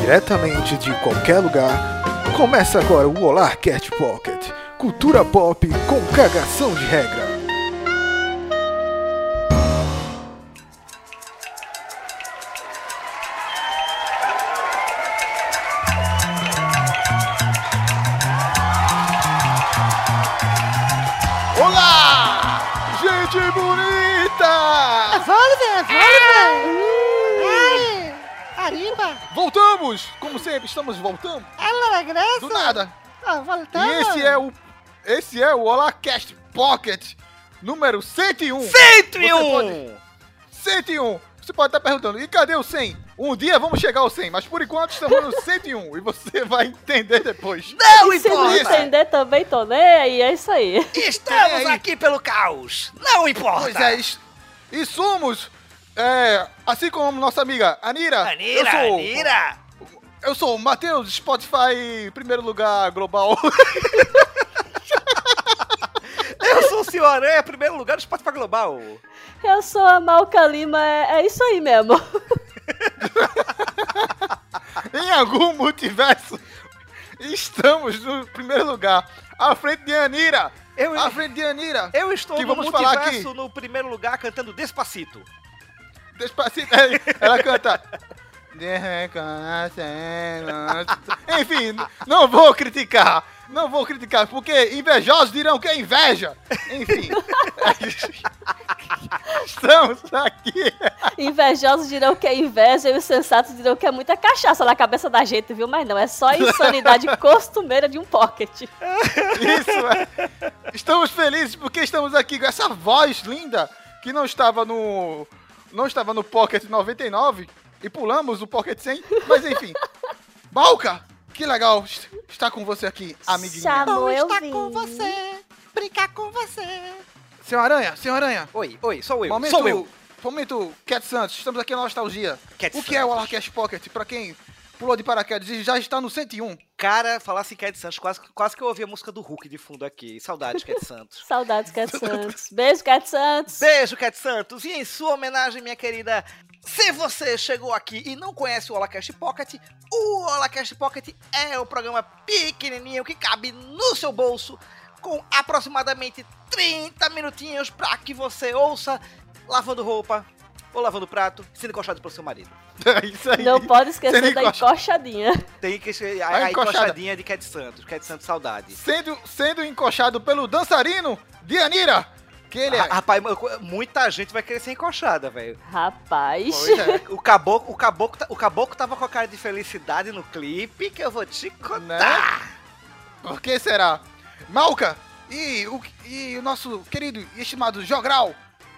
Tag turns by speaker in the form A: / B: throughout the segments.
A: diretamente de qualquer lugar, começa agora o Olá Cat Pocket, cultura pop com cagação de regra. Voltamos, como sempre, estamos voltando
B: Ela regressa?
A: do nada.
B: Ah, voltamos!
A: E esse é o esse é o Olá Cast Pocket número 101.
C: 101!
A: 101. Você pode estar perguntando, e cadê o 100? Um dia vamos chegar ao 100, mas por enquanto estamos no 101 e você vai entender depois.
C: Não
D: E se não
C: importa!
D: entender também, tô nem aí, é isso aí.
C: Estamos
A: aí.
C: aqui pelo caos! Não importa!
A: Pois é, e somos, é, assim como nossa amiga Anira.
C: Anira,
A: eu sou,
C: Anira!
A: Eu sou o Matheus, Spotify, primeiro lugar global.
C: Eu sou o Senhor Aranha, primeiro lugar do Spotify Global.
D: Eu sou a Malca Lima, é, é isso aí mesmo.
A: em algum multiverso, estamos no primeiro lugar, à frente de Anira.
C: Eu,
A: À frente de Anira.
C: eu estou
A: que
C: no
A: vamos falar
C: multiverso
A: aqui.
C: no primeiro lugar cantando Despacito.
A: Despacito, ela canta. Enfim, não vou criticar. Não vou criticar, porque invejosos dirão que é inveja. Enfim. Estamos aqui.
D: Invejosos dirão que é inveja e os sensatos dirão que é muita cachaça na cabeça da gente, viu? Mas não, é só insanidade costumeira de um pocket.
A: Isso é. Estamos felizes porque estamos aqui com essa voz linda que não estava no. Não estava no Pocket 99 e pulamos o Pocket 100, mas enfim. Balca, que legal estar com você aqui, amiguinha.
D: Chamou
B: Bom
D: eu
B: estar com você, brincar com você.
A: Senhor Aranha, senhor Aranha.
C: Oi, oi, sou eu,
A: Momento,
C: sou eu.
A: momento Cat Santos, estamos aqui na nostalgia.
C: Cat
A: o que é o
C: Santos.
A: Alarcast Pocket? Pra quem pulou de paraquedas e já está no 101.
C: Cara, falasse em Cat Santos, quase, quase que eu ouvi a música do Hulk de fundo aqui. Saudades, Cat Santos.
D: Saudades, Cat Santos. Beijo, Cat Santos.
C: Beijo, Cat Santos. E em sua homenagem, minha querida, se você chegou aqui e não conhece o Holacast Pocket, o Holacast Pocket é o programa pequenininho que cabe no seu bolso, com aproximadamente 30 minutinhos para que você ouça lavando roupa ou lavando prato, sendo encostado pelo seu marido.
A: É isso aí.
D: Não pode esquecer
A: Você
D: da encoxadinha.
C: Tem que ser
A: A
C: a, encoxadinha de Cat Santos. Cat Santos, saudade.
A: Sendo, sendo encoxado pelo dançarino de Anira. Que ele é.
C: Ra- Rapaz, muita gente vai querer ser encoxada, velho.
D: Rapaz.
A: É.
C: O caboclo, o, caboclo, ta- o caboclo tava com a cara de felicidade no clipe que eu vou te contar.
A: Né? Por que será? Malca e o, e o nosso querido e estimado Jogral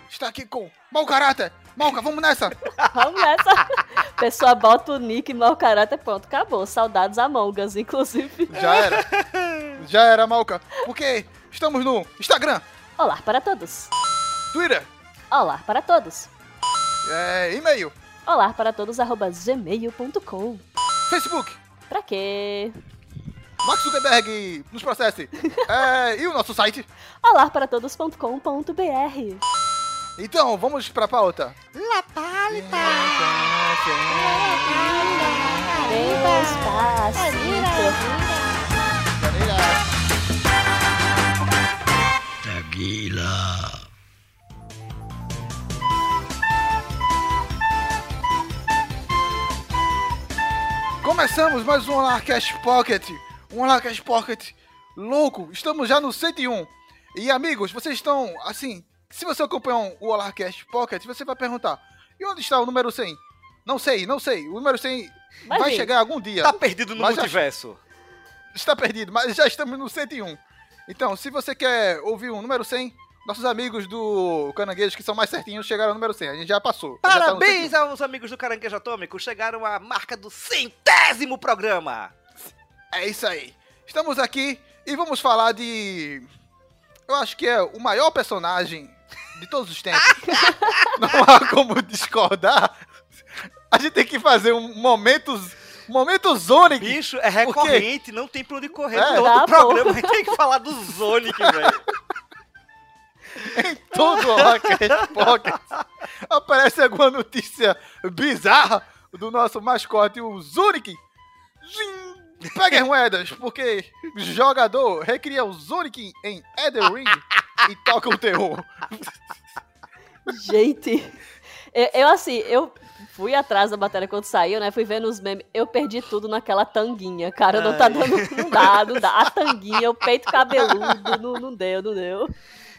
A: está aqui com mau caráter. Malca, vamos nessa.
D: Vamos nessa. Pessoa bota o nick mau caráter, pronto, acabou. Saudades Among Us, inclusive.
A: Já era. Já era, Malca. Porque estamos no Instagram,
D: Olá para todos.
A: Twitter,
D: Olá para todos.
A: é, e-mail,
D: Olá para todos, arroba gmail.com.
A: Facebook.
D: Pra quê?
A: Max Zuckerberg nos processe. É, e o nosso site.
D: Olá para todos.com.br.
A: Então, vamos pra pauta.
B: La palita.
D: Despacito.
A: Começamos mais um Alarcast Pocket. Um Alarcast Pocket louco. Estamos já no 101. E amigos, vocês estão assim. Se você acompanhar o Alarcast Pocket, você vai perguntar: e onde está o número 100? Não sei, não sei. O número 100
D: Vai
A: vai chegar algum dia.
C: Tá perdido no
A: Mas já-
C: multiverso.
A: Está perdido, mas já estamos no 101. Então, se você quer ouvir o número 100, nossos amigos do Caranguejo, que são mais certinhos, chegaram ao número 100. A gente já passou. Já tá no
C: Parabéns
A: 101.
C: aos amigos do Caranguejo Atômico. Chegaram à marca do centésimo programa.
A: É isso aí. Estamos aqui e vamos falar de. Eu acho que é o maior personagem de todos os tempos. Não há como discordar. A gente tem que fazer um momentos. Momentos Sonic.
C: Bicho, é recorrente, não tem pra onde correr.
A: É.
C: Todo
D: Tá,
C: programa a gente tem que falar do Sonic, velho.
A: em todo o Rocket Pocket. Aparece alguma notícia bizarra do nosso mascote, o Zurich. Zim, pegue as moedas, porque jogador recria o Sonic em Elden Ring e toca o terror.
D: Gente, eu, eu, assim, eu fui atrás da matéria quando saiu, né? Fui vendo os memes. Eu perdi tudo naquela tanguinha, cara. Não tá
C: Ai.
D: dando. Não dá, não dá. A tanguinha, o peito cabeludo. Não, não deu, não deu.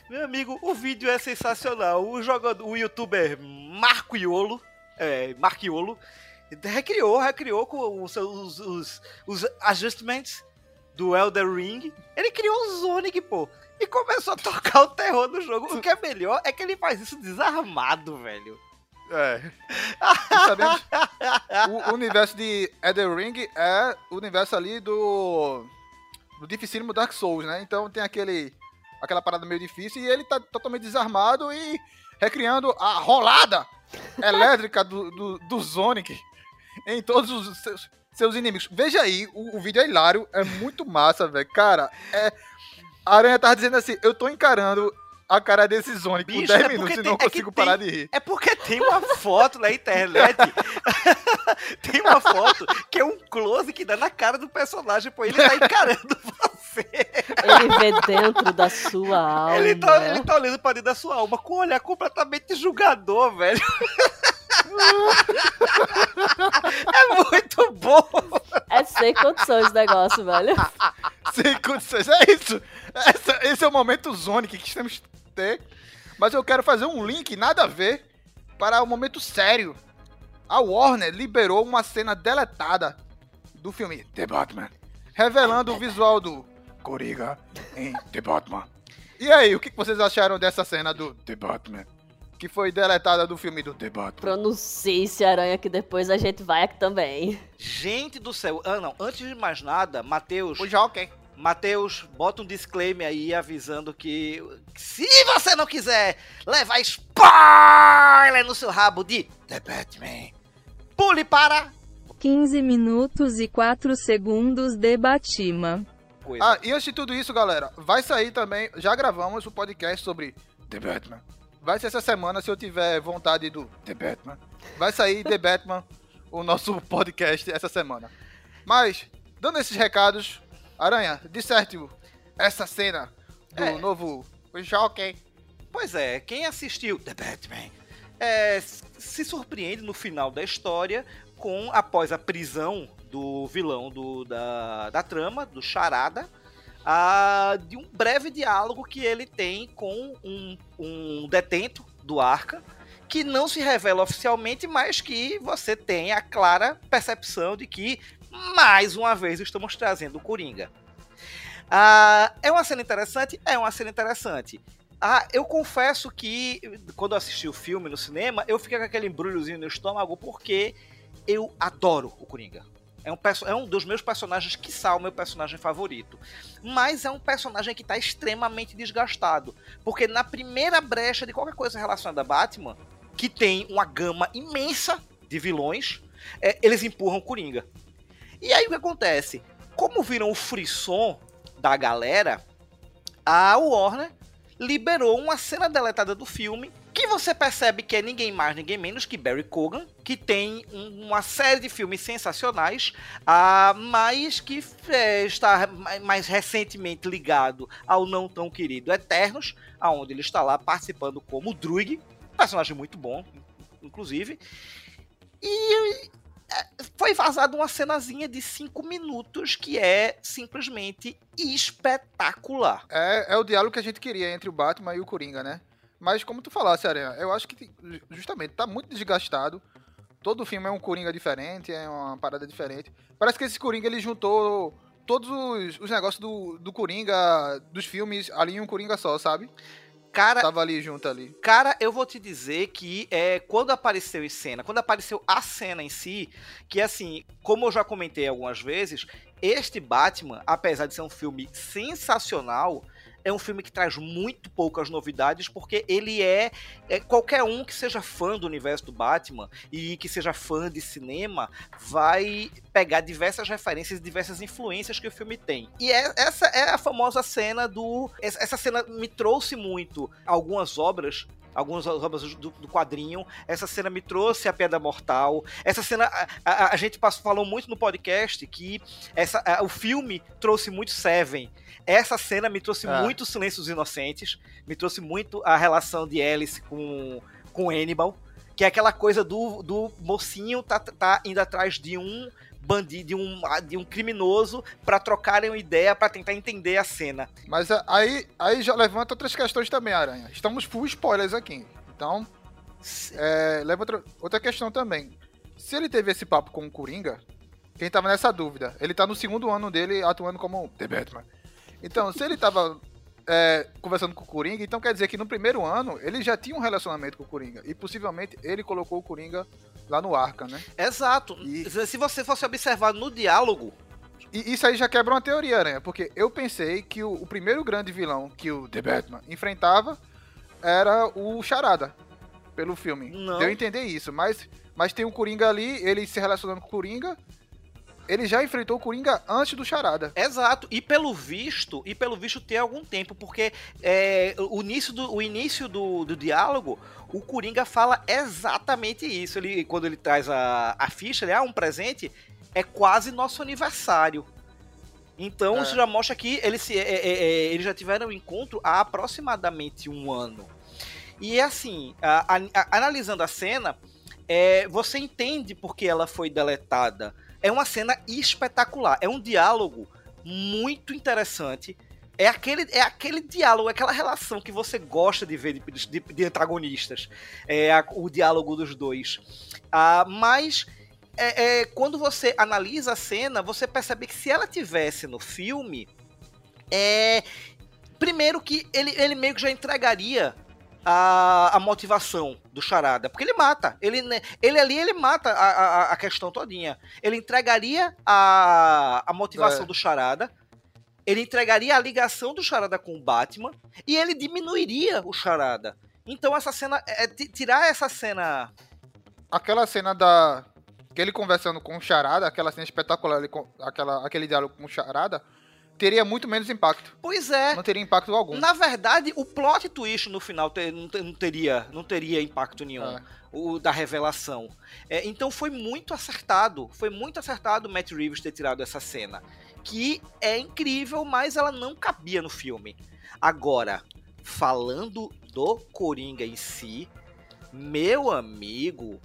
C: Meu amigo, o vídeo é sensacional. O jogador, o youtuber Marco Iolo, é, Marquiolo, recriou, recriou com os, os, os, os adjustments do Elder Ring. Ele criou o Sonic, pô. E começou a tocar o terror do jogo. O que é melhor é que ele faz isso desarmado, velho.
A: É. Sabemos, o universo de Elden Ring é o universo ali do. do dificílimo Dark Souls, né? Então tem aquele. aquela parada meio difícil e ele tá totalmente desarmado e recriando a rolada elétrica do, do, do Sonic em todos os seus, seus inimigos. Veja aí, o, o vídeo é hilário, é muito massa, velho. Cara, é. A Aranha tava dizendo assim: eu tô encarando a cara desse Sonic por
C: Bicho,
A: 10
C: é
A: minutos
C: porque
A: e não
C: tem- é
A: consigo
C: tem-
A: parar de rir.
C: É porque tem uma foto na internet. tem uma foto que é um close que dá na cara do personagem, pô. Ele tá encarando você.
D: Ele vê dentro da sua alma.
C: Ele tá, ele tá olhando pra dentro da sua alma com um olhar completamente julgador, velho. É muito bom.
D: É sem condições o negócio, velho.
A: Sem condições. É isso. Essa- esse é o momento Sonic que temos que ter. Mas eu quero fazer um link, nada a ver, para o momento sério. A Warner liberou uma cena deletada do filme The Batman, revelando o visual do Coringa em The Batman. E aí, o que vocês acharam dessa cena do The Batman? Que foi deletada do filme do The Batman.
D: Pronuncie-se, aranha, que depois a gente vai aqui também.
C: Gente do céu. Ah, não. Antes de mais nada, Matheus.
A: O Joker.
C: Matheus, bota um disclaimer aí avisando que se você não quiser levar spoiler no seu rabo de The Batman, pule para
E: 15 minutos e 4 segundos de Batima.
C: coisa.
A: Ah, e antes de tudo isso, galera, vai sair também. Já gravamos o podcast sobre The Batman. Vai ser essa semana, se eu tiver vontade do The Batman. Vai sair The Batman, o nosso podcast essa semana. Mas, dando esses recados, Aranha, disserte essa cena do
C: É.
A: novo Joker.
C: Pois é, quem assistiu The Batman é, se surpreende no final da história com, após a prisão do vilão do, da, da trama, do Charada, de um breve diálogo que ele tem com um, um detento do Arca, que não se revela oficialmente, mas que você tem a clara percepção de que, mais uma vez, estamos trazendo o Coringa. Ah, é uma cena interessante? É uma cena interessante. Ah, eu confesso que quando assisti o filme no cinema, eu fiquei com aquele embrulhozinho no estômago porque eu adoro o Coringa. É um, é um dos meus personagens, que o meu personagem favorito. Mas é um personagem que está extremamente desgastado. Porque na primeira brecha de qualquer coisa relacionada a Batman, que tem uma gama imensa de vilões, é, eles empurram Coringa. E aí o que acontece? Como viram o frisson da galera, a Warner liberou uma cena deletada do filme que você percebe que é ninguém mais, ninguém menos que Barry Cogan, que tem um- uma série de filmes sensacionais, ah, mas que é, está ma- mais recentemente ligado ao não tão querido Eternos, aonde ele está lá participando como Druig, personagem muito bom, inclusive. E é, foi vazada uma cenazinha de 5 minutos que é simplesmente espetacular.
A: É, é o diálogo que a gente queria entre o Batman e o Coringa, né? Mas como tu falasse, Aranha, eu acho que justamente tá muito desgastado. Todo filme é um Coringa diferente, é uma parada diferente. Parece que esse Coringa ele juntou todos os, os negócios do, do Coringa, dos filmes, ali em um Coringa só, sabe?
C: Cara,
A: Tava ali junto ali.
C: Cara, eu vou te dizer que é, quando apareceu em cena, quando apareceu a cena em si, que assim, como eu já comentei algumas vezes, este Batman, apesar de ser um filme sensacional, é um filme que traz muito poucas novidades, porque ele é, é qualquer um que seja fã do universo do Batman e que seja fã de cinema vai pegar diversas referências, diversas influências que o filme tem. E é- essa é a famosa cena do. Essa cena me trouxe muito algumas obras algumas obras do, do quadrinho. Essa cena me trouxe a Pedra Mortal. Essa cena, a, a- a gente passou- falou muito no podcast que essa, a- o filme trouxe muito Seven. Essa cena me trouxe
A: É.
C: muito Silêncios Inocentes, me trouxe muito a relação de Alice com, com Hannibal, que é aquela coisa do, do mocinho tá, tá indo atrás de um bandido, de um, de um criminoso pra trocarem uma ideia, pra tentar entender a cena.
A: Mas a- aí, aí já levanta outras questões também, Aranha. Estamos full spoilers aqui. Então, é, leva outra, outra questão também. Se ele teve esse papo com o Coringa, quem tava nessa dúvida? Ele tá no segundo ano dele atuando como The Batman. Então, se ele tava é, conversando com o Coringa, então quer dizer que no primeiro ano ele já tinha um relacionamento com o Coringa. E possivelmente ele colocou o Coringa lá no Arca, né?
C: Exato.
A: E-
C: Se você fosse observar no diálogo,
A: E isso aí já quebra uma teoria, Aranha, porque eu pensei que o, o primeiro grande vilão que o The Batman enfrentava era o Charada, pelo filme.
C: Não.
A: Deu a entender isso, mas, mas tem o Coringa ali, ele se relacionando com o Coringa, ele já enfrentou o Coringa antes do Charada.
C: Exato, e pelo visto, e pelo visto tem algum tempo, porque é, o início, do, o início do, do diálogo, o Coringa fala exatamente isso. Ele, quando ele traz a, a ficha, ele, ah, um presente, é quase nosso aniversário. Então
A: É.
C: isso já mostra que eles, se, é, é, é, eles já tiveram um encontro há aproximadamente um ano. E assim, a- a- analisando a cena, é, você entende por que ela foi deletada. É uma cena espetacular. É um diálogo muito interessante. É aquele, é aquele diálogo, é aquela relação que você gosta de ver de, de- de antagonistas. É a- o diálogo dos dois. Ah, mas é, é, quando você analisa a cena, você percebe que se ela tivesse no filme, é. Primeiro que ele, ele meio que já entregaria a, a motivação do Charada. Porque ele mata. Ele, né, ele ali, ele mata a, a, a questão todinha. Ele entregaria a, a motivação
A: É.
C: do Charada. Ele entregaria a ligação do Charada com o Batman. E ele diminuiria o Charada. Então essa cena. É, ti- tirar essa cena.
A: Aquela cena da. que ele conversando com o Charada, aquela cena espetacular, ele aquela, aquele diálogo com o Charada, teria muito menos impacto.
C: Pois é.
A: Não teria impacto algum.
C: Na verdade, o plot twist no final te- não, te- não teria, não teria impacto nenhum.
A: É.
C: O da revelação. É, então foi muito acertado. Foi muito acertado o Matt Reeves ter tirado essa cena. Que é incrível, mas ela não cabia no filme. Agora, falando do Coringa em si, meu amigo,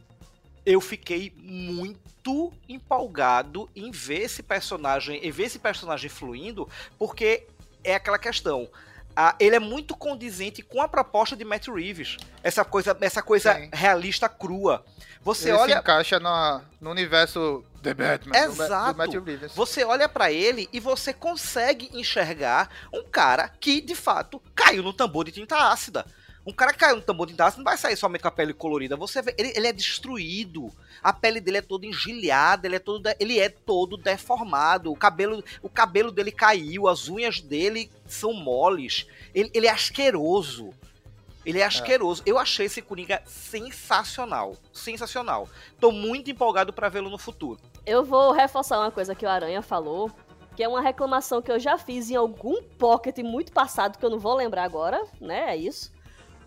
C: eu fiquei muito empolgado em ver esse personagem, em ver esse personagem fluindo, porque é aquela questão. ah, ele é muito condizente com a proposta de Matt Reeves. Essa coisa, essa coisa
A: Sim.
C: realista crua. Você
A: ele se
C: olha,
A: encaixa na, no universo The Batman,
C: Exato.
A: do
C: você olha pra ele e você consegue enxergar um cara que de fato caiu no tambor de tinta ácida. Um cara que caiu no tambor de ácida não vai sair somente com a pele colorida. Você vê, ele, ele é destruído. A pele dele é toda engilhada, ele é todo, ele é todo deformado. O cabelo, o cabelo dele caiu, as unhas dele são moles. Ele, ele é asqueroso. Ele é asqueroso. Eu achei esse Coringa sensacional. Sensacional. Tô muito empolgado pra vê-lo no futuro.
D: Eu vou reforçar uma coisa que o Aranha falou, que é uma reclamação que eu já fiz em algum pocket muito passado, que eu não vou lembrar agora, né? É isso.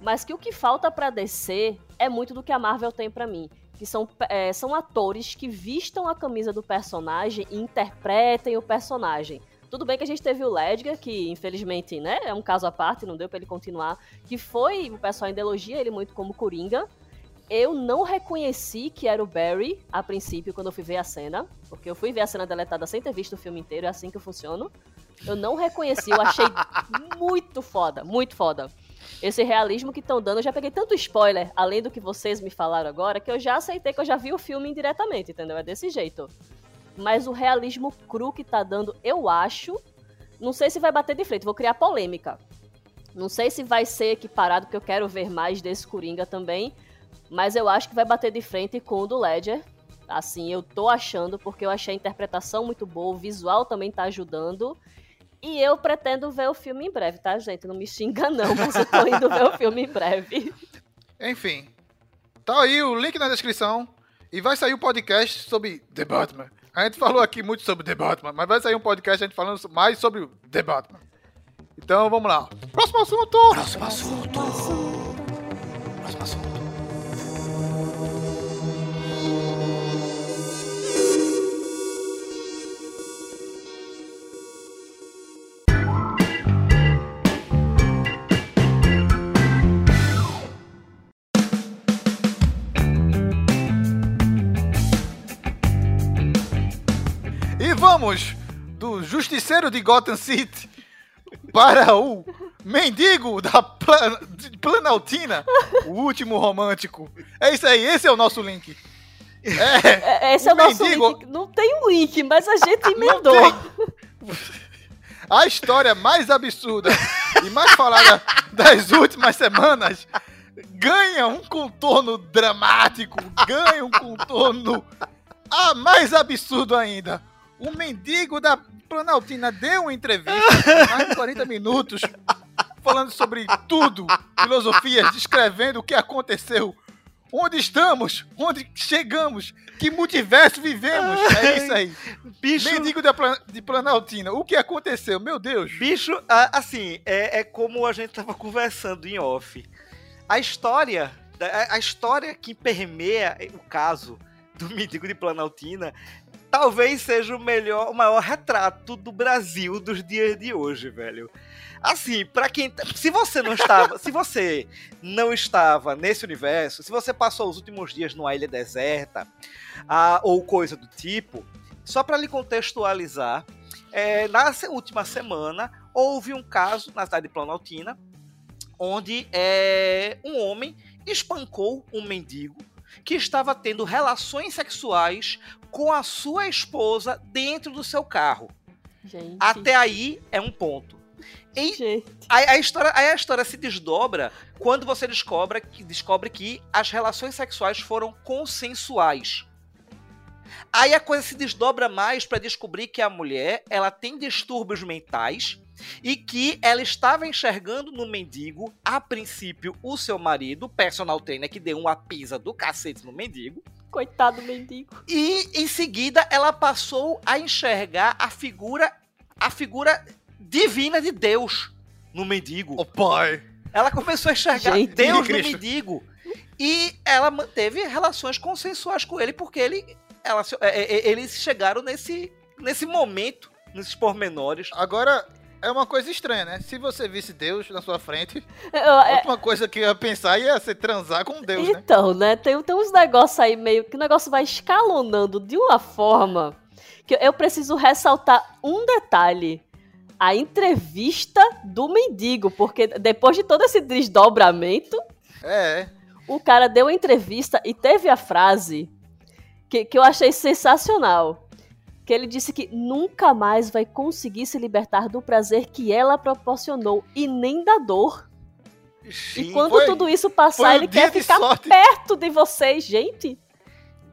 D: Mas que o que falta pra DC é muito do que a Marvel tem pra mim. Que são, é, são atores que vistam a camisa do personagem e interpretem o personagem. Tudo bem que a gente teve o Ledger, que infelizmente, né, é um caso à parte, não deu pra ele continuar, que foi, o pessoal ainda elogia ele muito como Coringa, eu não reconheci que era o Barry a princípio quando eu fui ver a cena, porque eu fui ver a cena deletada sem ter visto o filme inteiro, é assim que eu funciono. Eu não reconheci, eu achei muito foda, muito foda. Esse realismo que estão dando, eu já peguei tanto spoiler, além do que vocês me falaram agora, que eu já aceitei que eu já vi o filme indiretamente, entendeu? É desse jeito. Mas o realismo cru que tá dando, eu acho. Não sei se vai bater de frente, vou criar polêmica. Não sei se vai ser equiparado, porque eu quero ver mais desse Coringa também. Mas eu acho que vai bater de frente com o do Ledger. Assim, eu tô achando, porque eu achei a interpretação muito boa, o visual também tá ajudando. E eu pretendo ver o filme em breve, tá, gente? Não me xinga não, mas eu tô indo ver o filme em breve.
A: Enfim, tá aí o link na descrição e vai sair o podcast sobre The Batman. A gente falou aqui muito sobre The Batman, mas vai sair um podcast a gente falando mais sobre The Batman. Então vamos lá. Próximo assunto! Próximo assunto! Vamos do justiceiro de Gotham City para o mendigo da Plan- Planaltina, o último romântico. É isso aí, esse é o nosso link. É,
D: É, Esse é o
A: O
D: nosso
A: mendigo-
D: link. Não tem um link, mas a gente emendou.
A: A história mais absurda e mais falada das últimas semanas ganha um contorno dramático, ganha um contorno ah, mais absurdo ainda. O mendigo da Planaltina deu uma entrevista de mais de 40 minutos falando sobre tudo, filosofias, descrevendo o que aconteceu, onde estamos, onde chegamos, que multiverso vivemos. É isso aí.
C: Bicho,
A: Mendigo da Plan- de Planaltina, o que aconteceu? Meu Deus.
C: bicho, assim, é, é como a gente tava conversando em off. A história, a história que permeia o caso do mendigo de Planaltina talvez seja o melhor, o maior retrato do Brasil dos dias de hoje, velho. Assim, pra quem, se você não estava, se você não estava nesse universo, se você passou os últimos dias numa ilha deserta, ou coisa do tipo, só pra lhe contextualizar, é, na última semana houve um caso na cidade de Planaltina, onde é, um homem espancou um mendigo que estava tendo relações sexuais com a sua esposa dentro do seu carro.
D: Gente.
C: Até aí é um ponto. E. Aí a história, aí a história se desdobra quando você descobre que, descobre que as relações sexuais foram consensuais. Aí a coisa se desdobra mais para descobrir que a mulher ela tem distúrbios mentais e que ela estava enxergando no mendigo, a princípio, o seu marido, o personal trainer que deu uma pisa do cacete no mendigo.
D: Coitado do mendigo.
C: E em seguida ela passou a enxergar a figura a figura divina de Deus no mendigo.
A: Ô pai.
C: Ela começou a enxergar
D: Gente.
C: Deus no mendigo. E ela manteve relações consensuais com ele, porque ele, ela, se- é, é, eles chegaram nesse, nesse momento, nesses pormenores.
A: Agora, é uma coisa estranha, né? Se você visse Deus na sua frente,
D: Eu-
A: a
D: é-
A: última coisa que eu ia pensar ia ser transar com Deus, né?
D: então, né? Tem, tem uns negócios aí meio que o negócio vai escalonando de uma forma que eu preciso ressaltar um detalhe. A entrevista do mendigo, porque depois de todo esse desdobramento,
A: É,
D: o cara deu a entrevista e teve a frase que, que eu achei sensacional. Que ele disse que nunca mais vai conseguir se libertar do prazer que ela proporcionou e nem da dor. E
C: Sim,
D: quando
A: foi-
D: tudo isso passar, ele quer ficar
A: sorte.
D: perto de vocês, gente.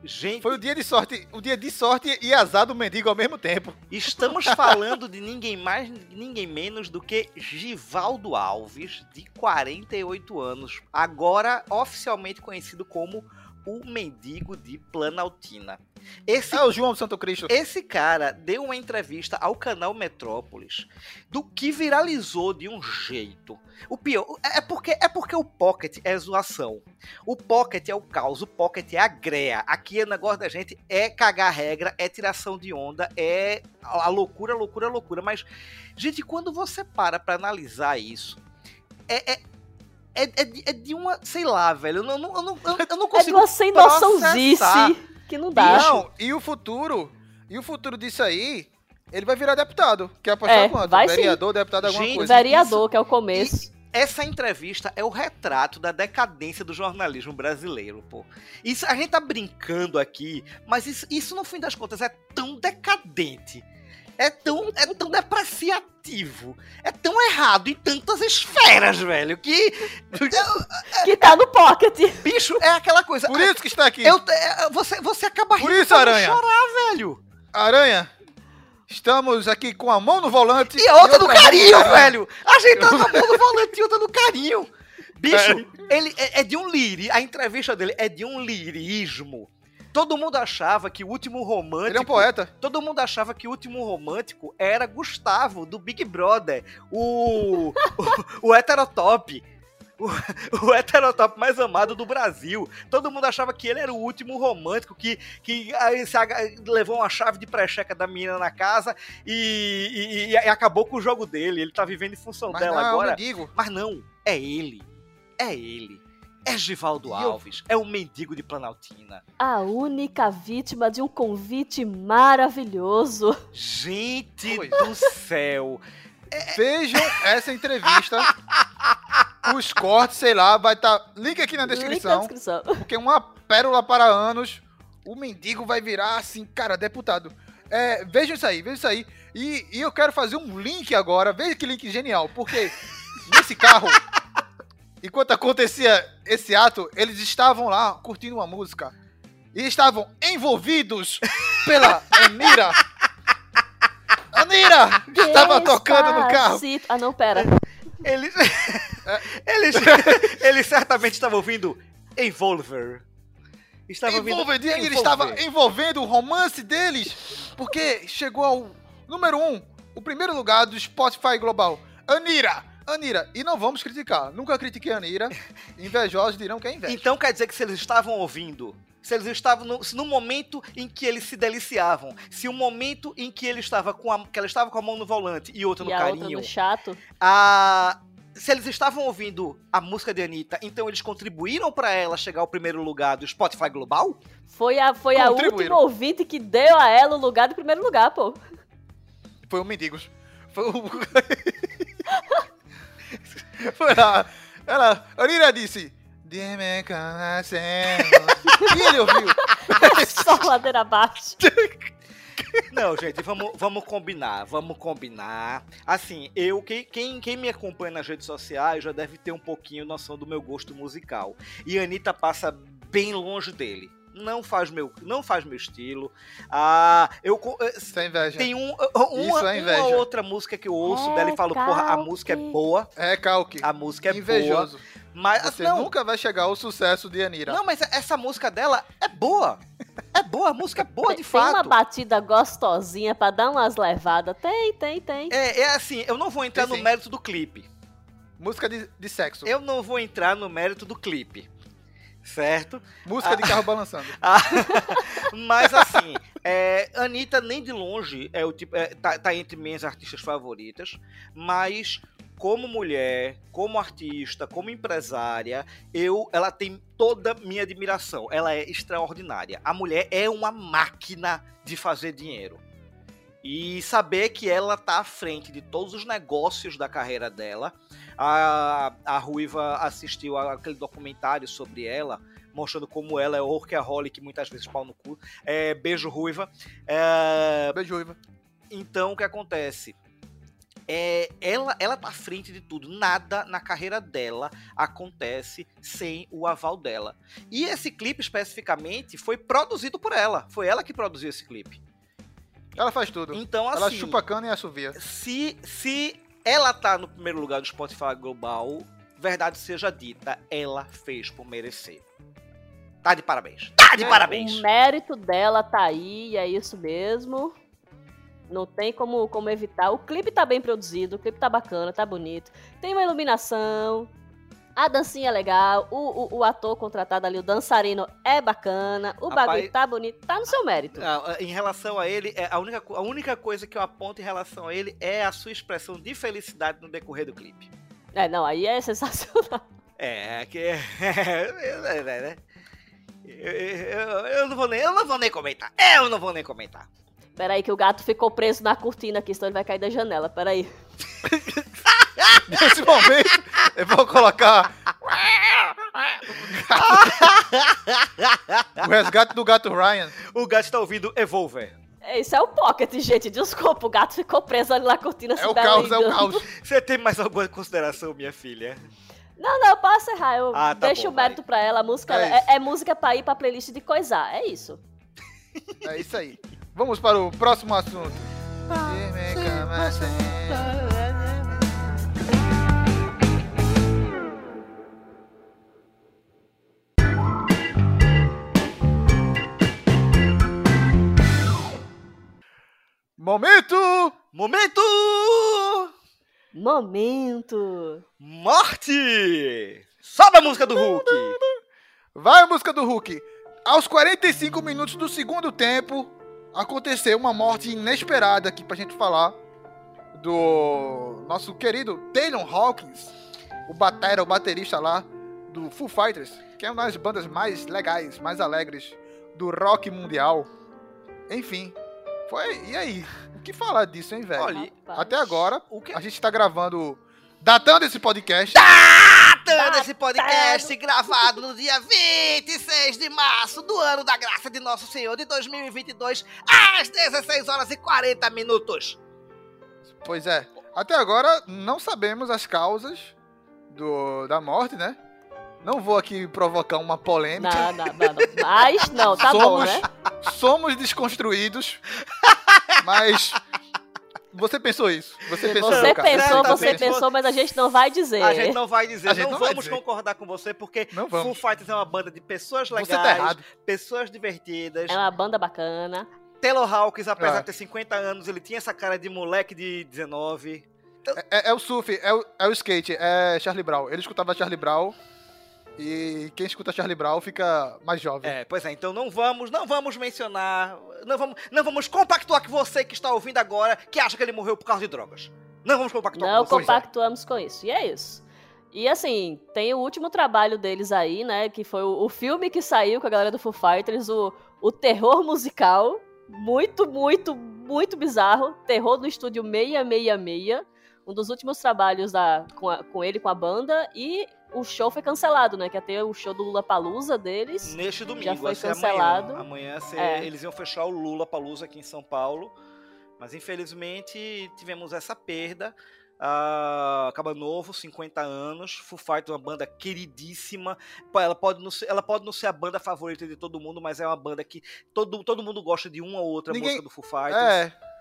C: gente,
A: Foi o dia de sorte, o dia de sorte e azar do mendigo ao mesmo tempo.
C: estamos falando de ninguém mais, ninguém menos do que Givaldo Alves, de 48 anos, agora oficialmente conhecido como o Mendigo de Planaltina. Esse
A: É o João do Santo Cristo.
C: Esse cara deu uma entrevista ao canal Metrópolis do que viralizou de um jeito. O pior é porque é porque o Pocket é zoação. O Pocket é o caos, o Pocket é a greia. Aqui o negócio da gente é cagar regra, é tiração de onda, é a loucura, loucura, loucura. Mas, gente, quando você para pra analisar isso, é. é é, é de, é de uma, sei lá, velho. Eu não, eu não, eu não, eu não
D: É de
C: consigo.
D: uma sem noçãozice que não dá.
A: Não, e o futuro, e o futuro disso aí, ele vai virar deputado, que é apostar
D: É,
A: quanto?
D: vai sim.
A: Vereador, deputado, alguma
C: Gente,
A: coisa.
D: Vereador, que é o começo.
C: Essa entrevista é o retrato da decadência do jornalismo brasileiro, pô. Isso, a gente tá brincando aqui, mas isso, isso, no fim das contas, é tão decadente. É tão, é tão depreciativo. É tão errado em tantas esferas, velho, que.
D: Que tá no pocket.
C: Bicho, é aquela coisa.
A: Por isso que está aqui.
C: Eu, é, você, você acaba
A: Por
C: rindo
A: isso, Aranha.
C: chorar, velho.
A: Aranha, estamos aqui com a mão no volante.
C: E outra no carinho, velho! Ajeitando a mão no volante e outra no carinho. Bicho, ele é, é de um liri. A entrevista dele é de um lirismo. Todo mundo achava que o último romântico.
A: Ele é um poeta.
C: Todo mundo achava que o último romântico era Gustavo, do Big Brother. O. o, o heterotop. O, o heterotop mais amado do Brasil. Todo mundo achava que ele era o último romântico que, que aí se levou uma chave de pré-checa da menina na casa e, e- e acabou com o jogo dele. Ele tá vivendo em função
A: Mas
C: dela
A: não, é
C: agora. Mas não, é ele. É ele. É Givaldo
A: E eu-
C: Alves, é o mendigo de Planaltina.
D: A única vítima de um convite maravilhoso.
C: Gente
A: Pois.
C: do céu.
A: Vejam essa entrevista. Os cortes, sei lá, vai estar. Link aqui na
D: Link na
A: descrição.
D: descrição.
A: Porque é uma pérola para anos. O mendigo vai virar assim, cara, deputado. É, vejam isso aí, vejam isso aí. E, e eu quero fazer um link agora. Veja que link genial. Porque nesse carro, enquanto acontecia esse ato, eles estavam lá curtindo uma música. E estavam envolvidos pela Anira. Anira! que Estava tocando no carro.
D: Ah, não, pera.
C: Eles, eles, eles certamente estavam ouvindo Envolver. Estava ouvindo
A: ele
C: Envolver.
A: estava envolvendo o romance deles, porque chegou ao número um, o primeiro lugar do Spotify Global. Anira! Anira, e não vamos criticar. Nunca critiquei a Anira. Invejosos dirão que é inveja.
C: Então quer dizer que se eles estavam ouvindo, se eles estavam no, se no momento em que eles se deliciavam, se o momento em que ele estava com a, que ela estava com a mão no volante e outra
D: E
C: no
D: a outra
C: carinho,
D: no chato.
C: a se eles estavam ouvindo a música de Anitta, então eles contribuíram pra ela chegar ao primeiro lugar do Spotify Global?
D: Foi a, foi a última ouvinte que deu a ela o lugar de primeiro lugar, pô.
A: Foi o Mendigos. Foi o. Foi lá. Ela. Anira disse. Dime. E ele ouviu.
D: Só ladeira abaixo.
C: Não, gente, vamos, vamos combinar, vamos combinar. Assim, eu, quem, quem, quem me acompanha nas redes sociais já deve ter um pouquinho noção do meu gosto musical. E a Anitta passa bem longe dele. Não faz meu, não faz meu estilo. Ah, eu eh,
A: Isso é inveja.
C: tem um, uma,
A: Isso é inveja.
C: uma outra música que eu ouço
D: É
C: dela e falo, porra, a
D: calque.
C: música é boa,
A: É, Calque.
C: a música é boa.
A: Invejoso.
C: Mas
A: Você
C: não,
A: nunca vai chegar ao sucesso de Anira.
C: não, mas essa música dela é boa. É boa, a música é boa
D: Tem,
C: de
D: tem uma
C: fato.
D: batida gostosinha pra dar umas levadas. Tem, tem, tem.
C: É, é assim, eu não vou entrar
A: Tem
C: no
A: sim.
C: mérito do clipe.
A: Música de, de sexo.
C: Eu não vou entrar no mérito do clipe. Certo?
A: Música de carro balançando.
C: Ah, Mas assim, é, Anitta nem de longe é o tipo, é, tá, tá entre minhas artistas favoritas, mas como mulher, como artista, como empresária, eu, ela tem toda minha admiração. Ela é extraordinária. A mulher é uma máquina de fazer dinheiro. E saber que ela tá à frente de todos os negócios da carreira dela. A, a Ruiva assistiu a- aquele documentário sobre ela, mostrando como ela é workaholic, muitas vezes pau no cu. É, beijo, Ruiva. É,
A: Beijo, Iva.
C: então, o que acontece? É, ela, ela tá à frente de tudo. Nada na carreira dela acontece sem o aval dela. E esse clipe, especificamente, foi produzido por ela. Foi ela que produziu esse clipe.
A: Ela faz tudo.
C: Então,
A: Ela
C: assim,
A: chupa cana e assovia.
C: se, se ela tá no primeiro lugar do Spotify Global, verdade seja dita, ela fez por merecer. Tá de parabéns. Tá de
A: É,
C: parabéns.
D: O mérito dela tá aí, é isso mesmo. Não tem como, como evitar. O clipe tá bem produzido, o clipe tá bacana, tá bonito. Tem uma iluminação, a dancinha é legal, o, o, o ator contratado ali, o dançarino, é bacana, o
C: Rapaz-
D: bagulho tá bonito, tá no seu mérito.
C: Ah, Em relação a ele, é, a única, a única coisa que eu aponto em relação a ele é a sua expressão de felicidade no decorrer do clipe.
D: É, não, aí é sensacional.
C: É, é que. é, né? Eu, eu- eu não vou nem, eu não vou nem comentar. Eu não vou nem comentar.
D: Peraí, que o gato ficou preso na cortina aqui, senão ele vai cair da janela. Peraí.
A: Nesse momento, eu vou colocar. o resgate do gato Ryan.
C: O gato está ouvindo Evolver.
D: Esse é o Pocket, gente. Desculpa, o gato ficou preso ali na cortina.
A: É o caos, é o caos.
C: Você tem mais alguma consideração, minha filha?
D: Não, não, eu posso errar. Eu
C: Ah, tá
D: deixo
C: bom,
D: o mérito pra ela. A música
A: É
D: é,
A: isso.
D: é música pra ir pra playlist de coisar. É isso.
A: É isso aí. Vamos para o próximo assunto. Momento!
C: Momento!
D: Momento.
C: Morte! Sobe a música do Hulk!
A: Vai a música do Hulk. Aos 45 minutos do segundo tempo, aconteceu uma morte inesperada aqui pra gente falar do nosso querido Taylor Hawkins, o batera, o baterista lá do Foo Fighters, que é uma das bandas mais legais, mais alegres do rock mundial. Enfim, foi. E aí? O que falar disso, hein, velho?
C: Olha.
A: Até agora,
C: o que
A: a gente tá gravando. Datando esse podcast.
C: Datando esse podcast gravado no dia 26 de março do ano da graça de Nosso Senhor de 2022, às 16 horas e 40 minutos.
A: Pois é. Até agora, não sabemos as causas do, da morte, né? Não vou aqui provocar uma polêmica.
D: Não, não, não, não. Mas, não, tá bom,
A: somos,
D: né?
A: somos desconstruídos, mas você pensou isso. Você pensou,
D: Você
A: cara.
D: pensou, você
C: Exatamente.
D: pensou, mas a gente não vai dizer.
C: A gente não vai dizer,
A: A gente
C: não,
A: não
C: vamos
A: dizer.
C: concordar com você, porque
A: Não
C: Full
A: vamos.
C: Fighters é uma banda de pessoas legais,
A: Você tá errado.
C: pessoas divertidas.
D: É uma banda bacana.
C: Taylor Hawkins, apesar
A: É.
C: de ter 50 anos, ele tinha essa cara de moleque de 19.
A: É, é o surf, é o, é o skate, é Charlie Brown. Ele escutava Charlie Brown e quem escuta Charlie Brown fica mais jovem.
C: É, pois é, então não vamos, não vamos mencionar, não vamos, não vamos compactuar com você que está ouvindo agora, que acha que ele morreu por causa de drogas. Não vamos compactuar
D: Não
C: com você.
D: compactuamos com isso. E é isso. E assim, tem o último trabalho deles aí, né? Que foi o, o filme que saiu com a galera do Foo Fighters, o, o terror musical. Muito, muito, muito bizarro. Terror no estúdio 666. Um dos últimos trabalhos da, com, a- com ele, com a banda. E o show foi cancelado, né? Que ter o show do Lula Palusa deles.
C: Neste domingo,
D: Já foi
C: ser
D: cancelado.
C: Amanhã, amanhã ser-
D: É.
C: eles iam fechar o Lula Palusa aqui em São Paulo, mas infelizmente tivemos essa perda. Ah, Acaba novo, 50 anos. Foo Fighters, uma banda queridíssima. Ela pode, não ser, ela pode não ser a banda favorita de todo mundo, mas é uma banda que todo, todo mundo gosta de uma ou outra
A: Ninguém-
C: música do Foo Fighters.
A: É.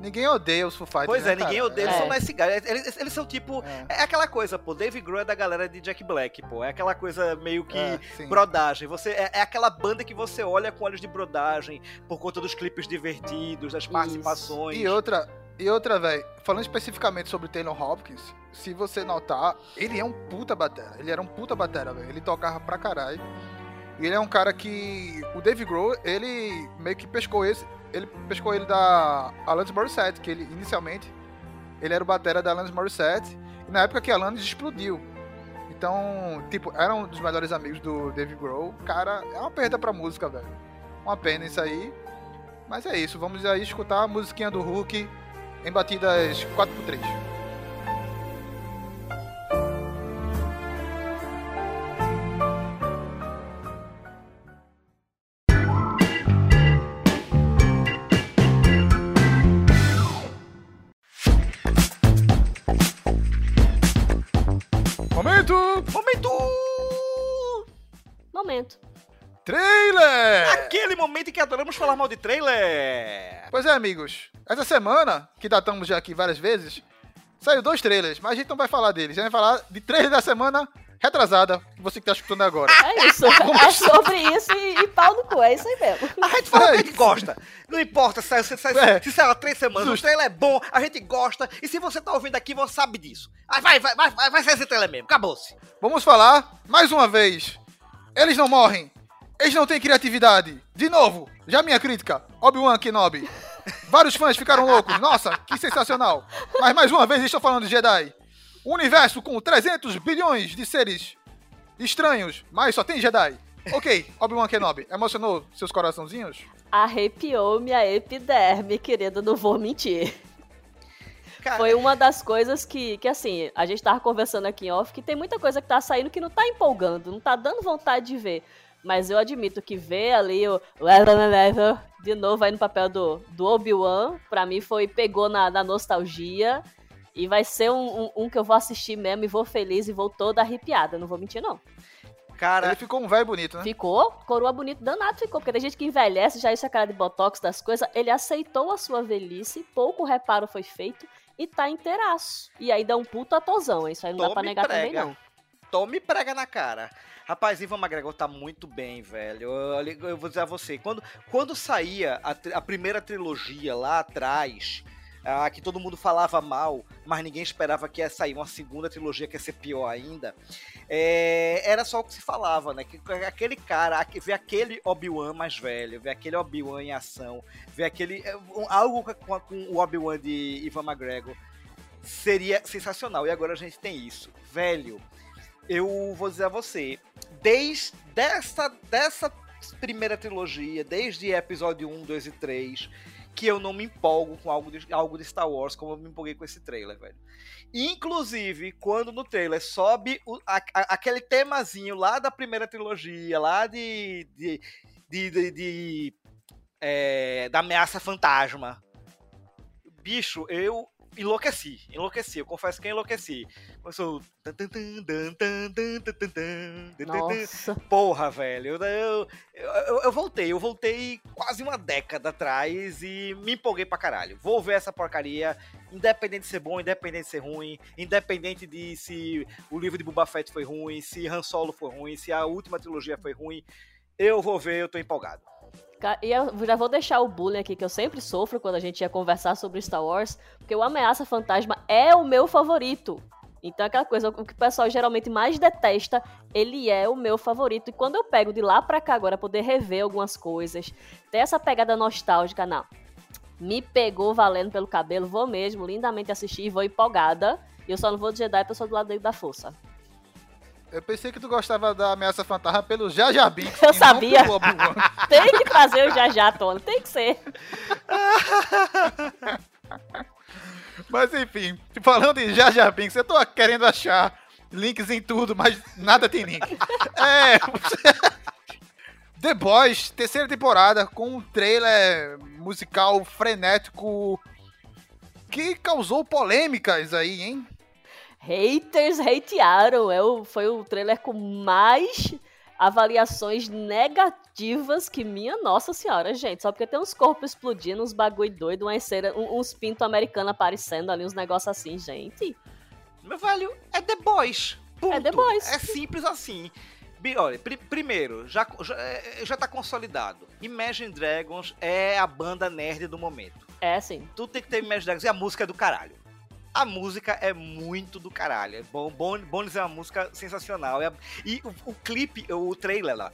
A: Ninguém odeia os Foo Fighters.
C: Pois
A: né,
C: é, ninguém
A: cara?
C: odeia. Eles
D: É.
C: são nice guys. Eles, eles são tipo.
A: É,
C: É aquela coisa, pô. Dave Grohl é da galera de Jack Black, pô. É aquela coisa meio que.
A: é.
C: Brodagem, você é, é aquela banda que você olha com olhos de brodagem por conta dos clipes divertidos, das participações.
A: E outra, e outra, velho, falando especificamente sobre Taylor Hopkins, se você notar, ele é um puta batera. Ele era um puta batera, velho. Ele tocava pra caralho. E ele é um cara que. O Dave Grohl, ele meio que pescou esse. Ele pescou ele da Alanis Morissette, que ele inicialmente ele era o batera da Alanis Morissette. E na época que a Alanis explodiu. Então, tipo, era um dos melhores amigos do Dave Grohl. Cara, é uma perda pra música, velho. Uma pena isso aí. Mas é isso, vamos aí escutar a musiquinha do Hulk em batidas 4x3. Momento
C: em que adoramos falar mal de trailer!
A: Pois é, amigos. Essa semana, que datamos já aqui várias vezes, saiu dois trailers, mas a gente não vai falar deles. A gente vai falar de trailer da semana retrasada, você que tá escutando agora.
D: É isso. é sobre isso e, e pau no cu. É isso aí mesmo.
C: A gente fala o que a
A: É
C: gente gosta. Não importa se, se, se,
A: É.
C: se saiu há três semanas,
A: Justo.
C: o trailer é bom, a gente gosta. E se você tá ouvindo aqui, você sabe disso. Aí vai, vai, vai, vai, vai ser esse trailer mesmo. Acabou-se.
A: Vamos falar, mais uma vez, eles não morrem, eles não têm criatividade. De novo, já minha crítica, Obi-Wan Kenobi. Vários fãs ficaram loucos, nossa, que sensacional. Mas mais uma vez estou falando de Jedi. Um universo com 300 bilhões de seres estranhos, mas só tem Jedi. Ok, Obi-Wan Kenobi, emocionou seus coraçãozinhos?
D: Arrepiou minha epiderme, querido, não vou mentir.
C: Cara,
D: Foi uma das coisas que, que, assim, a gente tava conversando aqui em off, que tem muita coisa que tá saindo que não tá empolgando, não tá dando vontade de ver. Mas eu admito que ver ali o de novo aí no papel do, do Obi-Wan, pra mim foi, pegou na, na nostalgia. E vai ser um, um- um que eu vou assistir mesmo e vou feliz e vou toda arrepiada, não vou mentir não.
C: cara,
A: Ele ficou um velho bonito, né?
D: Ficou, coroa bonito, danado ficou, porque tem gente que envelhece, já isso é cara de botox das coisas. Ele aceitou a sua velhice, pouco reparo foi feito e tá inteiraço. E aí dá um puto atosão, isso aí não dá pra
C: Tome
D: negar também
C: prega.
D: não.
C: Tome prega na cara. Rapaz, Ivan McGregor tá muito bem, velho. Eu, eu vou dizer a você, quando, quando saía a, a primeira trilogia lá atrás, ah, que todo mundo falava mal, mas ninguém esperava que ia sair uma segunda trilogia que ia ser pior ainda, é, era só o que se falava, né? Que aquele cara, ver aquele Obi-Wan mais velho, ver aquele Obi-Wan em ação, ver aquele. é, algo com, com o Obi-Wan de Ivan McGregor seria sensacional. E agora a gente tem isso. Velho, eu vou dizer a você, desde dessa, dessa primeira trilogia, desde episódio 1, 2 e 3, que eu não me empolgo com algo de, algo de Star Wars como eu me empolguei com esse trailer, velho. Inclusive, quando no trailer sobe o- a- a- aquele temazinho lá da primeira trilogia, lá de. de, de, de- de, é, da ameaça fantasma. Bicho, eu enlouqueci, enlouqueci, eu confesso que eu enlouqueci. Começou.
D: Nossa.
C: Porra, velho. Eu, eu, eu, voltei, eu voltei quase uma década atrás e me empolguei pra caralho. Vou ver essa porcaria, independente de ser bom, independente de ser ruim, independente de se o livro de Boba Fett foi ruim, se Han Solo foi ruim, se a última trilogia foi ruim. Eu vou ver, eu tô empolgado.
D: E eu já vou deixar o bullying aqui que eu sempre sofro quando a gente ia conversar sobre Star Wars, porque o Ameaça Fantasma é o meu favorito. Então aquela coisa, o que o pessoal geralmente mais detesta, ele é o meu favorito. E quando eu pego de lá pra cá agora, poder rever algumas coisas, ter essa pegada nostálgica, não. Me pegou valendo pelo cabelo, vou mesmo, lindamente assistir, vou empolgada. E eu só não vou de Jedi porque eu sou do lado da força.
A: Eu pensei que tu gostava da ameaça fantasma pelo Jaja Binks.
D: Eu sabia. Tem que trazer o já, Tony, tem que ser.
A: Mas enfim, falando em Jar Binks, eu tô querendo achar links em tudo, mas nada tem link. É. The Boys, terceira temporada, com um trailer musical frenético que causou polêmicas aí, hein?
D: Haters hatearam. É o, foi o trailer com mais avaliações negativas que minha nossa senhora, gente. Só porque tem uns corpos explodindo, uns bagulho doido, umas cera, um- uns pintos americanos aparecendo ali, uns negócios assim, gente.
C: Meu velho, é The Boys. Ponto.
D: É The Boys.
C: É simples assim. Olha, pri- primeiro, já, já, é- já tá consolidado. Imagine Dragons é a banda nerd do momento.
D: É assim.
C: Tu tem que ter Imagine Dragons e a música é do caralho. A música é muito do caralho. É bom, bom, Bones é uma música sensacional. É- e o, o clipe, o trailer lá.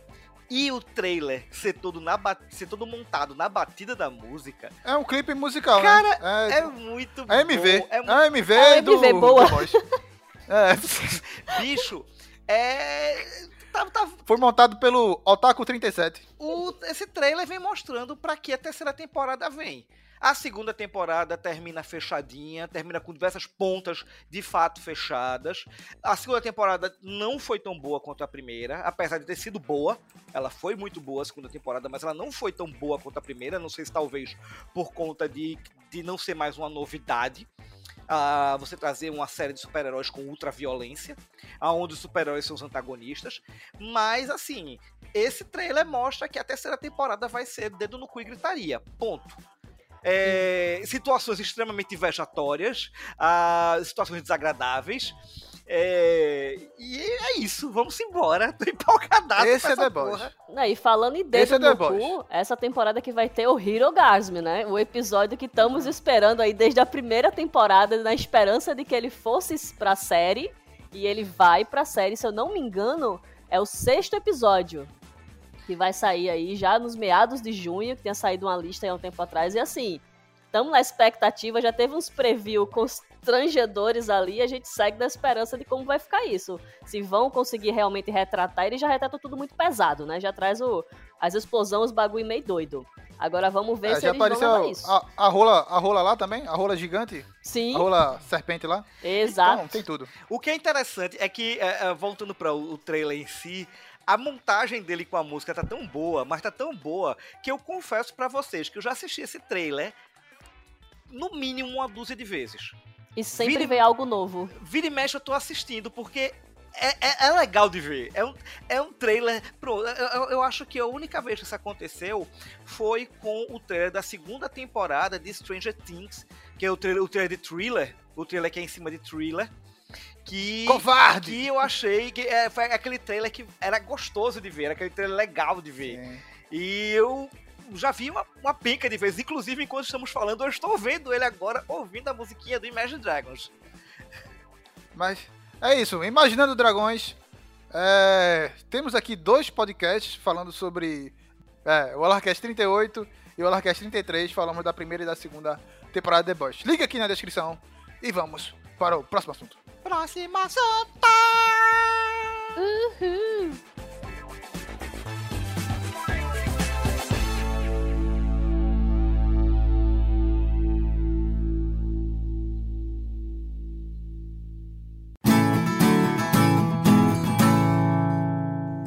C: E o trailer ser todo, na, ser todo montado na batida da música
A: É um clipe musical,
C: Cara,
A: né?
C: é muito
A: É MV.
C: bom. É
A: É a MV
D: É
A: do
D: MV boa.
A: É,
C: Bicho, é. Tá, tá-
A: foi montado pelo Otaku 37.
C: o- esse trailer vem mostrando pra que a terceira temporada vem. A segunda temporada termina fechadinha, termina com diversas pontas de fato fechadas. A segunda temporada não foi tão boa quanto a primeira, apesar de ter sido boa. Ela foi muito boa a segunda temporada, mas ela não foi tão boa quanto a primeira. Não sei se talvez por conta de, de não ser mais uma novidade. Ah, você trazer uma série de super-heróis com ultra violência, aonde os super-heróis são os antagonistas. Mas assim, esse trailer mostra que a terceira temporada vai ser dedo no cu e gritaria. Ponto. É, situações extremamente vexatórias, ah, situações desagradáveis. é, e é isso, vamos embora. Tô empolgadaço
A: Esse
C: com
A: é.
D: Né, E falando em
A: Esse é The
D: no
A: Boys.
D: cu, essa temporada que vai ter o Hirogasm, né? O episódio que estamos esperando aí desde a primeira temporada, na esperança de que ele fosse pra série. E ele vai pra série, se eu não me engano, é o sexto episódio. Que vai sair aí já nos meados de junho, que tinha saído uma lista aí há um tempo atrás. E assim, estamos na expectativa, já teve uns preview constrangedores ali, a gente segue na esperança de como vai ficar isso. Se vão conseguir realmente retratar, ele já retrata tudo muito pesado, né? Já traz o, as explosões, os bagulho meio doido. Agora vamos ver
A: É,
D: se
A: já
D: eles vão
A: apareceu
D: isso.
A: a, a rola, a rola lá também? A rola gigante?
D: Sim,
A: A rola serpente lá?
D: exato.
A: Então, tem tudo.
C: O que é interessante é que, é, é, voltando para o trailer em si, a montagem dele com a música tá tão boa, mas tá tão boa, que eu confesso pra vocês que eu já assisti esse trailer no mínimo uma dúzia de vezes.
D: E sempre
C: Vire-
D: vem algo novo.
C: Vira e mexe eu tô assistindo, porque é, é- é legal de ver. É um, é um trailer. Pronto, eu, eu- eu acho que a única vez que isso aconteceu foi com o trailer da segunda temporada de Stranger Things, que é o trailer, o trailer de thriller, o trailer que é em cima de thriller. Que,
A: Covarde!
C: que eu achei que é, foi aquele trailer que era gostoso de ver, era aquele trailer legal de ver.
A: Sim.
C: E eu já vi uma, uma penca de vezes. Inclusive, enquanto estamos falando, eu estou vendo ele agora, ouvindo a musiquinha do Imagine Dragons.
A: Mas é isso. Imaginando Dragões. é, temos aqui dois podcasts falando sobre é, o Alarcast 38 e o Alarcast 33. Falamos da primeira e da segunda temporada de The Boys. Liga aqui na descrição e vamos para o próximo assunto.
B: Próximo assunto.
D: Uhul.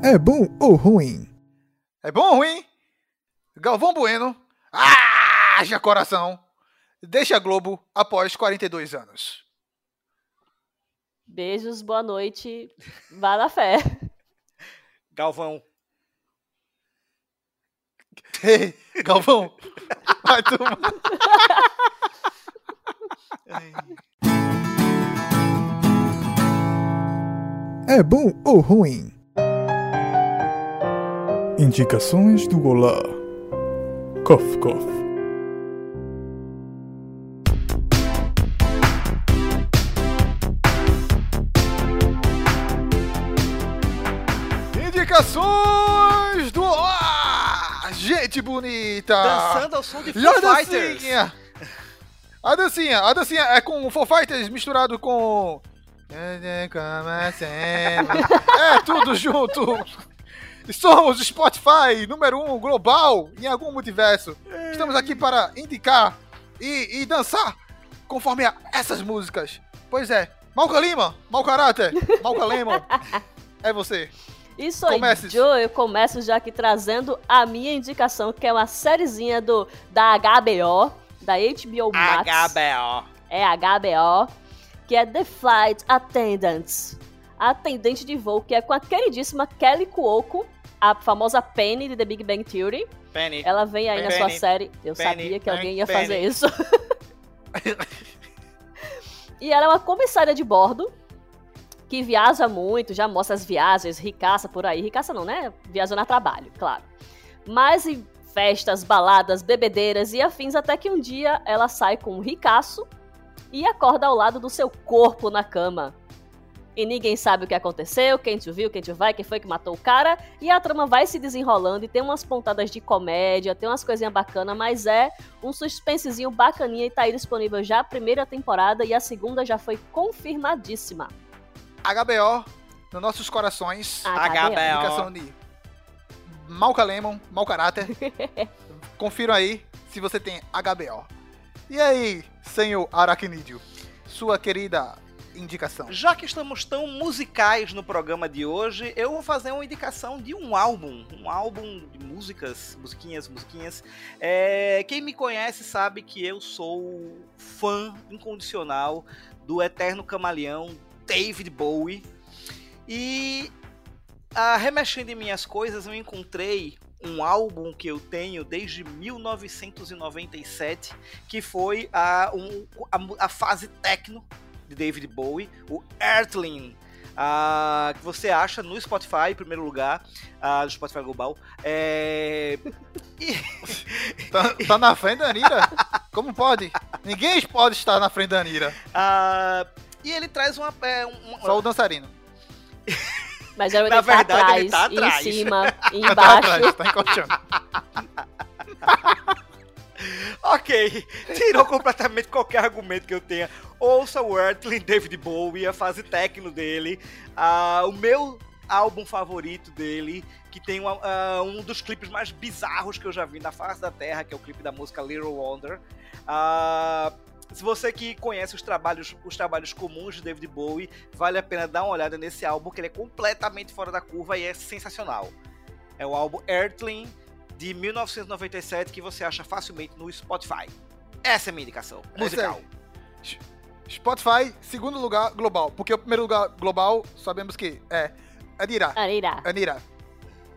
F: É bom ou ruim?
A: É bom ou ruim? Galvão Bueno. Ah, já coração. Deixa a Globo após 42 anos.
D: Beijos, boa noite. Vá na fé.
C: Galvão.
A: Galvão. Vai tomar.
F: É bom ou ruim? Indicações do Olá. Cof, cof.
A: Bonita!
C: Dançando ao som de
A: E
C: Foo Fighters.
A: dancinha? A dancinha, a dancinha é com Foo Fighters misturado com. É tudo junto! Somos o Spotify número 1 um, global em algum multiverso. Estamos aqui para indicar e, e dançar conforme essas músicas. Pois é, Malca Lima, mau caráter, Malca Lima, é você.
D: Isso aí,
A: Comece.
D: Joe, eu começo já aqui trazendo a minha indicação, que é uma sériezinha do, da HBO, da HBO Max.
C: HBO.
D: É HBO, que é The Flight Attendants. A atendente de voo, que é com a queridíssima Kelly Cuoco, a famosa Penny de The Big Bang Theory.
C: Penny.
D: Ela vem aí na sua
C: Penny,
D: série. Eu
C: Penny,
D: sabia que alguém ia
C: Penny.
D: fazer isso. e ela é uma comissária de bordo que viaja muito, já mostra as viagens, ricaça por aí. Ricaça não, né? Viajando a trabalho, claro. Mas em festas, baladas, bebedeiras e afins, até que um dia ela sai com um ricaço e acorda ao lado do seu corpo na cama. E ninguém sabe o que aconteceu, quem te viu, quem te vai, quem foi que matou o cara. E a trama vai se desenrolando e tem umas pontadas de comédia, tem umas coisinhas bacanas, mas é um suspensezinho bacaninha e tá aí disponível já a primeira temporada e a segunda já foi confirmadíssima.
A: HBO, nos nossos corações.
D: HBO.
A: Indicação de Malca Lemon, mau caráter. Confiram aí se você tem HBO. E aí, senhor Aracnídeo, sua querida indicação.
C: Já que estamos tão musicais no programa de hoje, eu vou fazer uma indicação de um álbum. Um álbum de músicas, musiquinhas, musiquinhas. É, quem me conhece sabe que eu sou fã incondicional do eterno camaleão David Bowie. E ah, remexendo em minhas coisas, eu encontrei um álbum que eu tenho desde 1997, que foi a, um- a, a fase techno de David Bowie, o Earthling. ah, que você acha no Spotify, em primeiro lugar, ah, no Spotify Global. É,
A: Tá, tá na frente da Anira? Como pode? Ninguém pode estar na frente da Anira.
C: ah, e ele traz uma, é, um-
A: Só o dançarino.
D: Mas geralmente
C: Na
D: ele tá
C: verdade,
D: atrás,
C: ele tá atrás.
D: em cima,
A: Tá
D: embaixo.
A: atrás, tá encoxando.
C: Ok, tirou completamente qualquer argumento que eu tenha. Ouça o Earthling, David Bowie, a fase techno dele, ah, o meu álbum favorito dele, que tem uma- ah, um dos clipes mais bizarros que eu já vi na face da Terra, que é o clipe da música Little Wonder. Ah, se você que conhece os trabalhos, os trabalhos comuns de David Bowie, vale a pena dar uma olhada nesse álbum, que ele é completamente fora da curva e é sensacional. É o álbum Earthling de 1997 que você acha facilmente no Spotify. Essa é a minha indicação.
A: É
C: Musical.
A: Spotify, segundo lugar global. Porque o primeiro lugar global, sabemos que é Anira.
D: Areira.
A: Anira.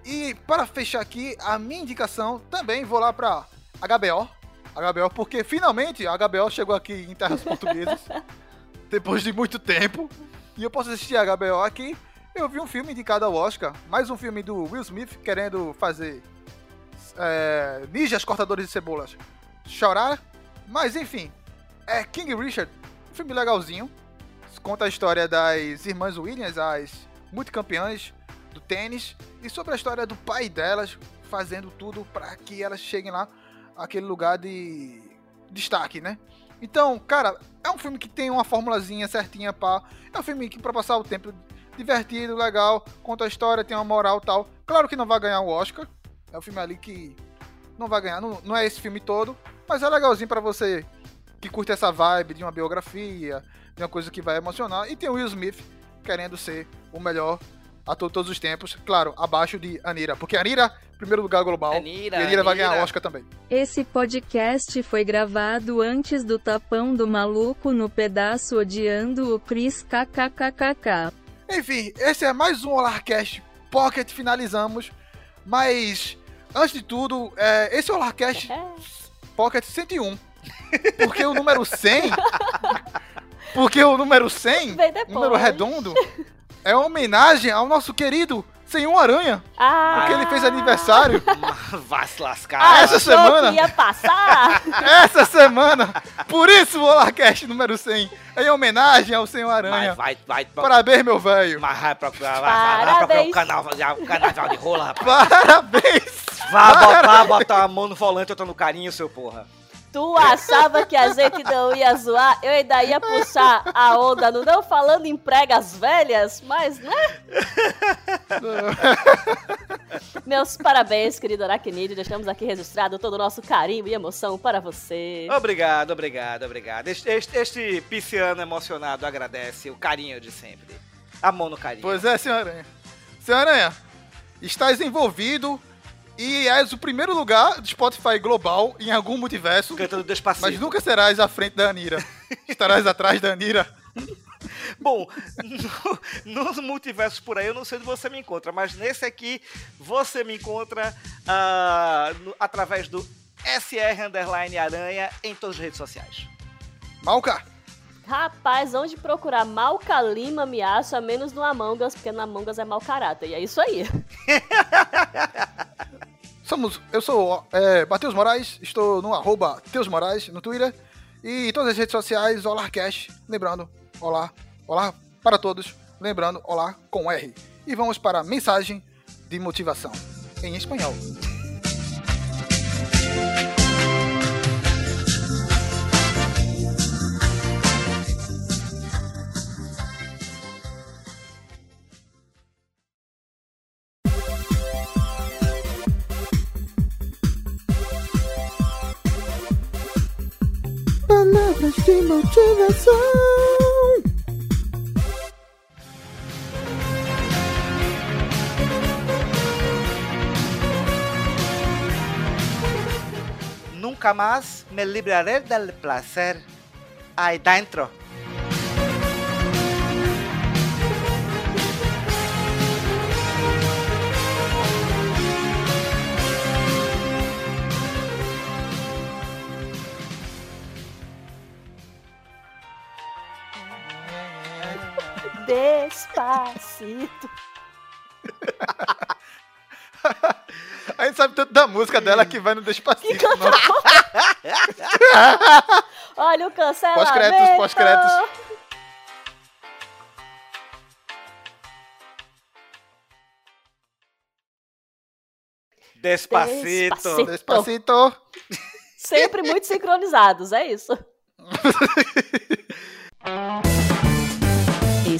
A: E para fechar aqui, a minha indicação também vou lá pra HBO. HBO, porque finalmente a HBO chegou aqui em terras portuguesas. depois de muito tempo. E eu posso assistir a HBO aqui. Eu vi um filme indicado ao Oscar. Mais um filme do Will Smith querendo fazer é, ninjas cortadores de cebolas chorar. Mas enfim, é King Richard. Um filme legalzinho. Conta a história das irmãs Williams, as multicampeãs do tênis. E sobre a história do pai delas fazendo tudo para que elas cheguem lá aquele lugar de destaque, né? Então, cara, é um filme que tem uma formulazinha certinha pá. É um filme que pra passar o tempo divertido, legal, conta a história, tem uma moral tal. Claro que não vai ganhar o Oscar. É um filme ali que não vai ganhar, não, não é esse filme todo, mas é legalzinho pra você que curte essa vibe de uma biografia, de uma coisa que vai emocionar. E tem o Will Smith querendo ser o melhor ator de todos os tempos, claro, abaixo de Anira, porque Anira, primeiro lugar global,
C: Anira,
A: e Anira vai ganhar
C: Anira.
A: Oscar também.
E: Esse podcast foi gravado antes do tapão do maluco no pedaço odiando o Chris kkkk.
A: Enfim, esse é mais um Olarcast Pocket, finalizamos. Mas, antes de tudo, é, esse é o Olarcast Pocket 101. Porque o número 100... porque o número 100,
D: Vem depois.
A: número redondo, é uma homenagem ao nosso querido Senhor Aranha.
D: Ah,
A: Porque ele fez aniversário
C: Vai se lascar.
A: Ah, essa semana?
D: ia passar?
A: essa semana. Por isso o Olarcast número 100 é em homenagem ao Senhor Aranha.
C: Vai, vai, vai.
A: Parabéns, meu velho.
C: Mas vai procurar, vai, vai, vai procurar
D: Parabéns.
C: o canal, o canal de rola, rapaz.
A: Parabéns.
C: Vá botar, botar a mão no volante, eu tô no carinho, seu porra.
D: Tu achava que a gente não ia zoar? Eu ainda ia puxar a onda no não falando em pregas velhas, mas né? Meus parabéns, querido Aracnídeo. Deixamos aqui registrado todo o nosso carinho e emoção para você.
C: Obrigado, obrigado, obrigado. Este, este, este pisciano emocionado agradece o carinho de sempre. A mão no carinho.
A: Pois é, Senhor Aranha. Senhor Aranha, estás envolvido e és o primeiro lugar do Spotify global em algum multiverso,
C: Cantando despacito.
A: mas nunca serás à frente da Anira. Estarás atrás da Anira.
C: Bom, no, nos multiversos por aí eu não sei onde você me encontra, mas nesse aqui você me encontra ah, no- através do SR Underline Aranha em todas as redes sociais.
A: Malca,
D: Rapaz, onde procurar Malca Lima me acha, menos no Among Us, porque no Among Us é mau caráter. E é isso aí.
A: somos, eu sou é, Matheus Moraes, estou no arroba Teus Moraes no Twitter e em todas as redes sociais, Olarcast, lembrando, olá, olá para todos, lembrando, olá com R. E vamos para a mensagem de motivação em espanhol. De motivação.
C: Nunca más me libraré del placer ahí dentro.
D: Despacito.
A: A gente sabe tanto da música dela que vai no Despacito.
D: Que? Olha o cancelamento.
A: Pós-créditos, pós-créditos.
C: Despacito.
D: Despacito.
A: Despacito.
D: Sempre muito sincronizados, é isso.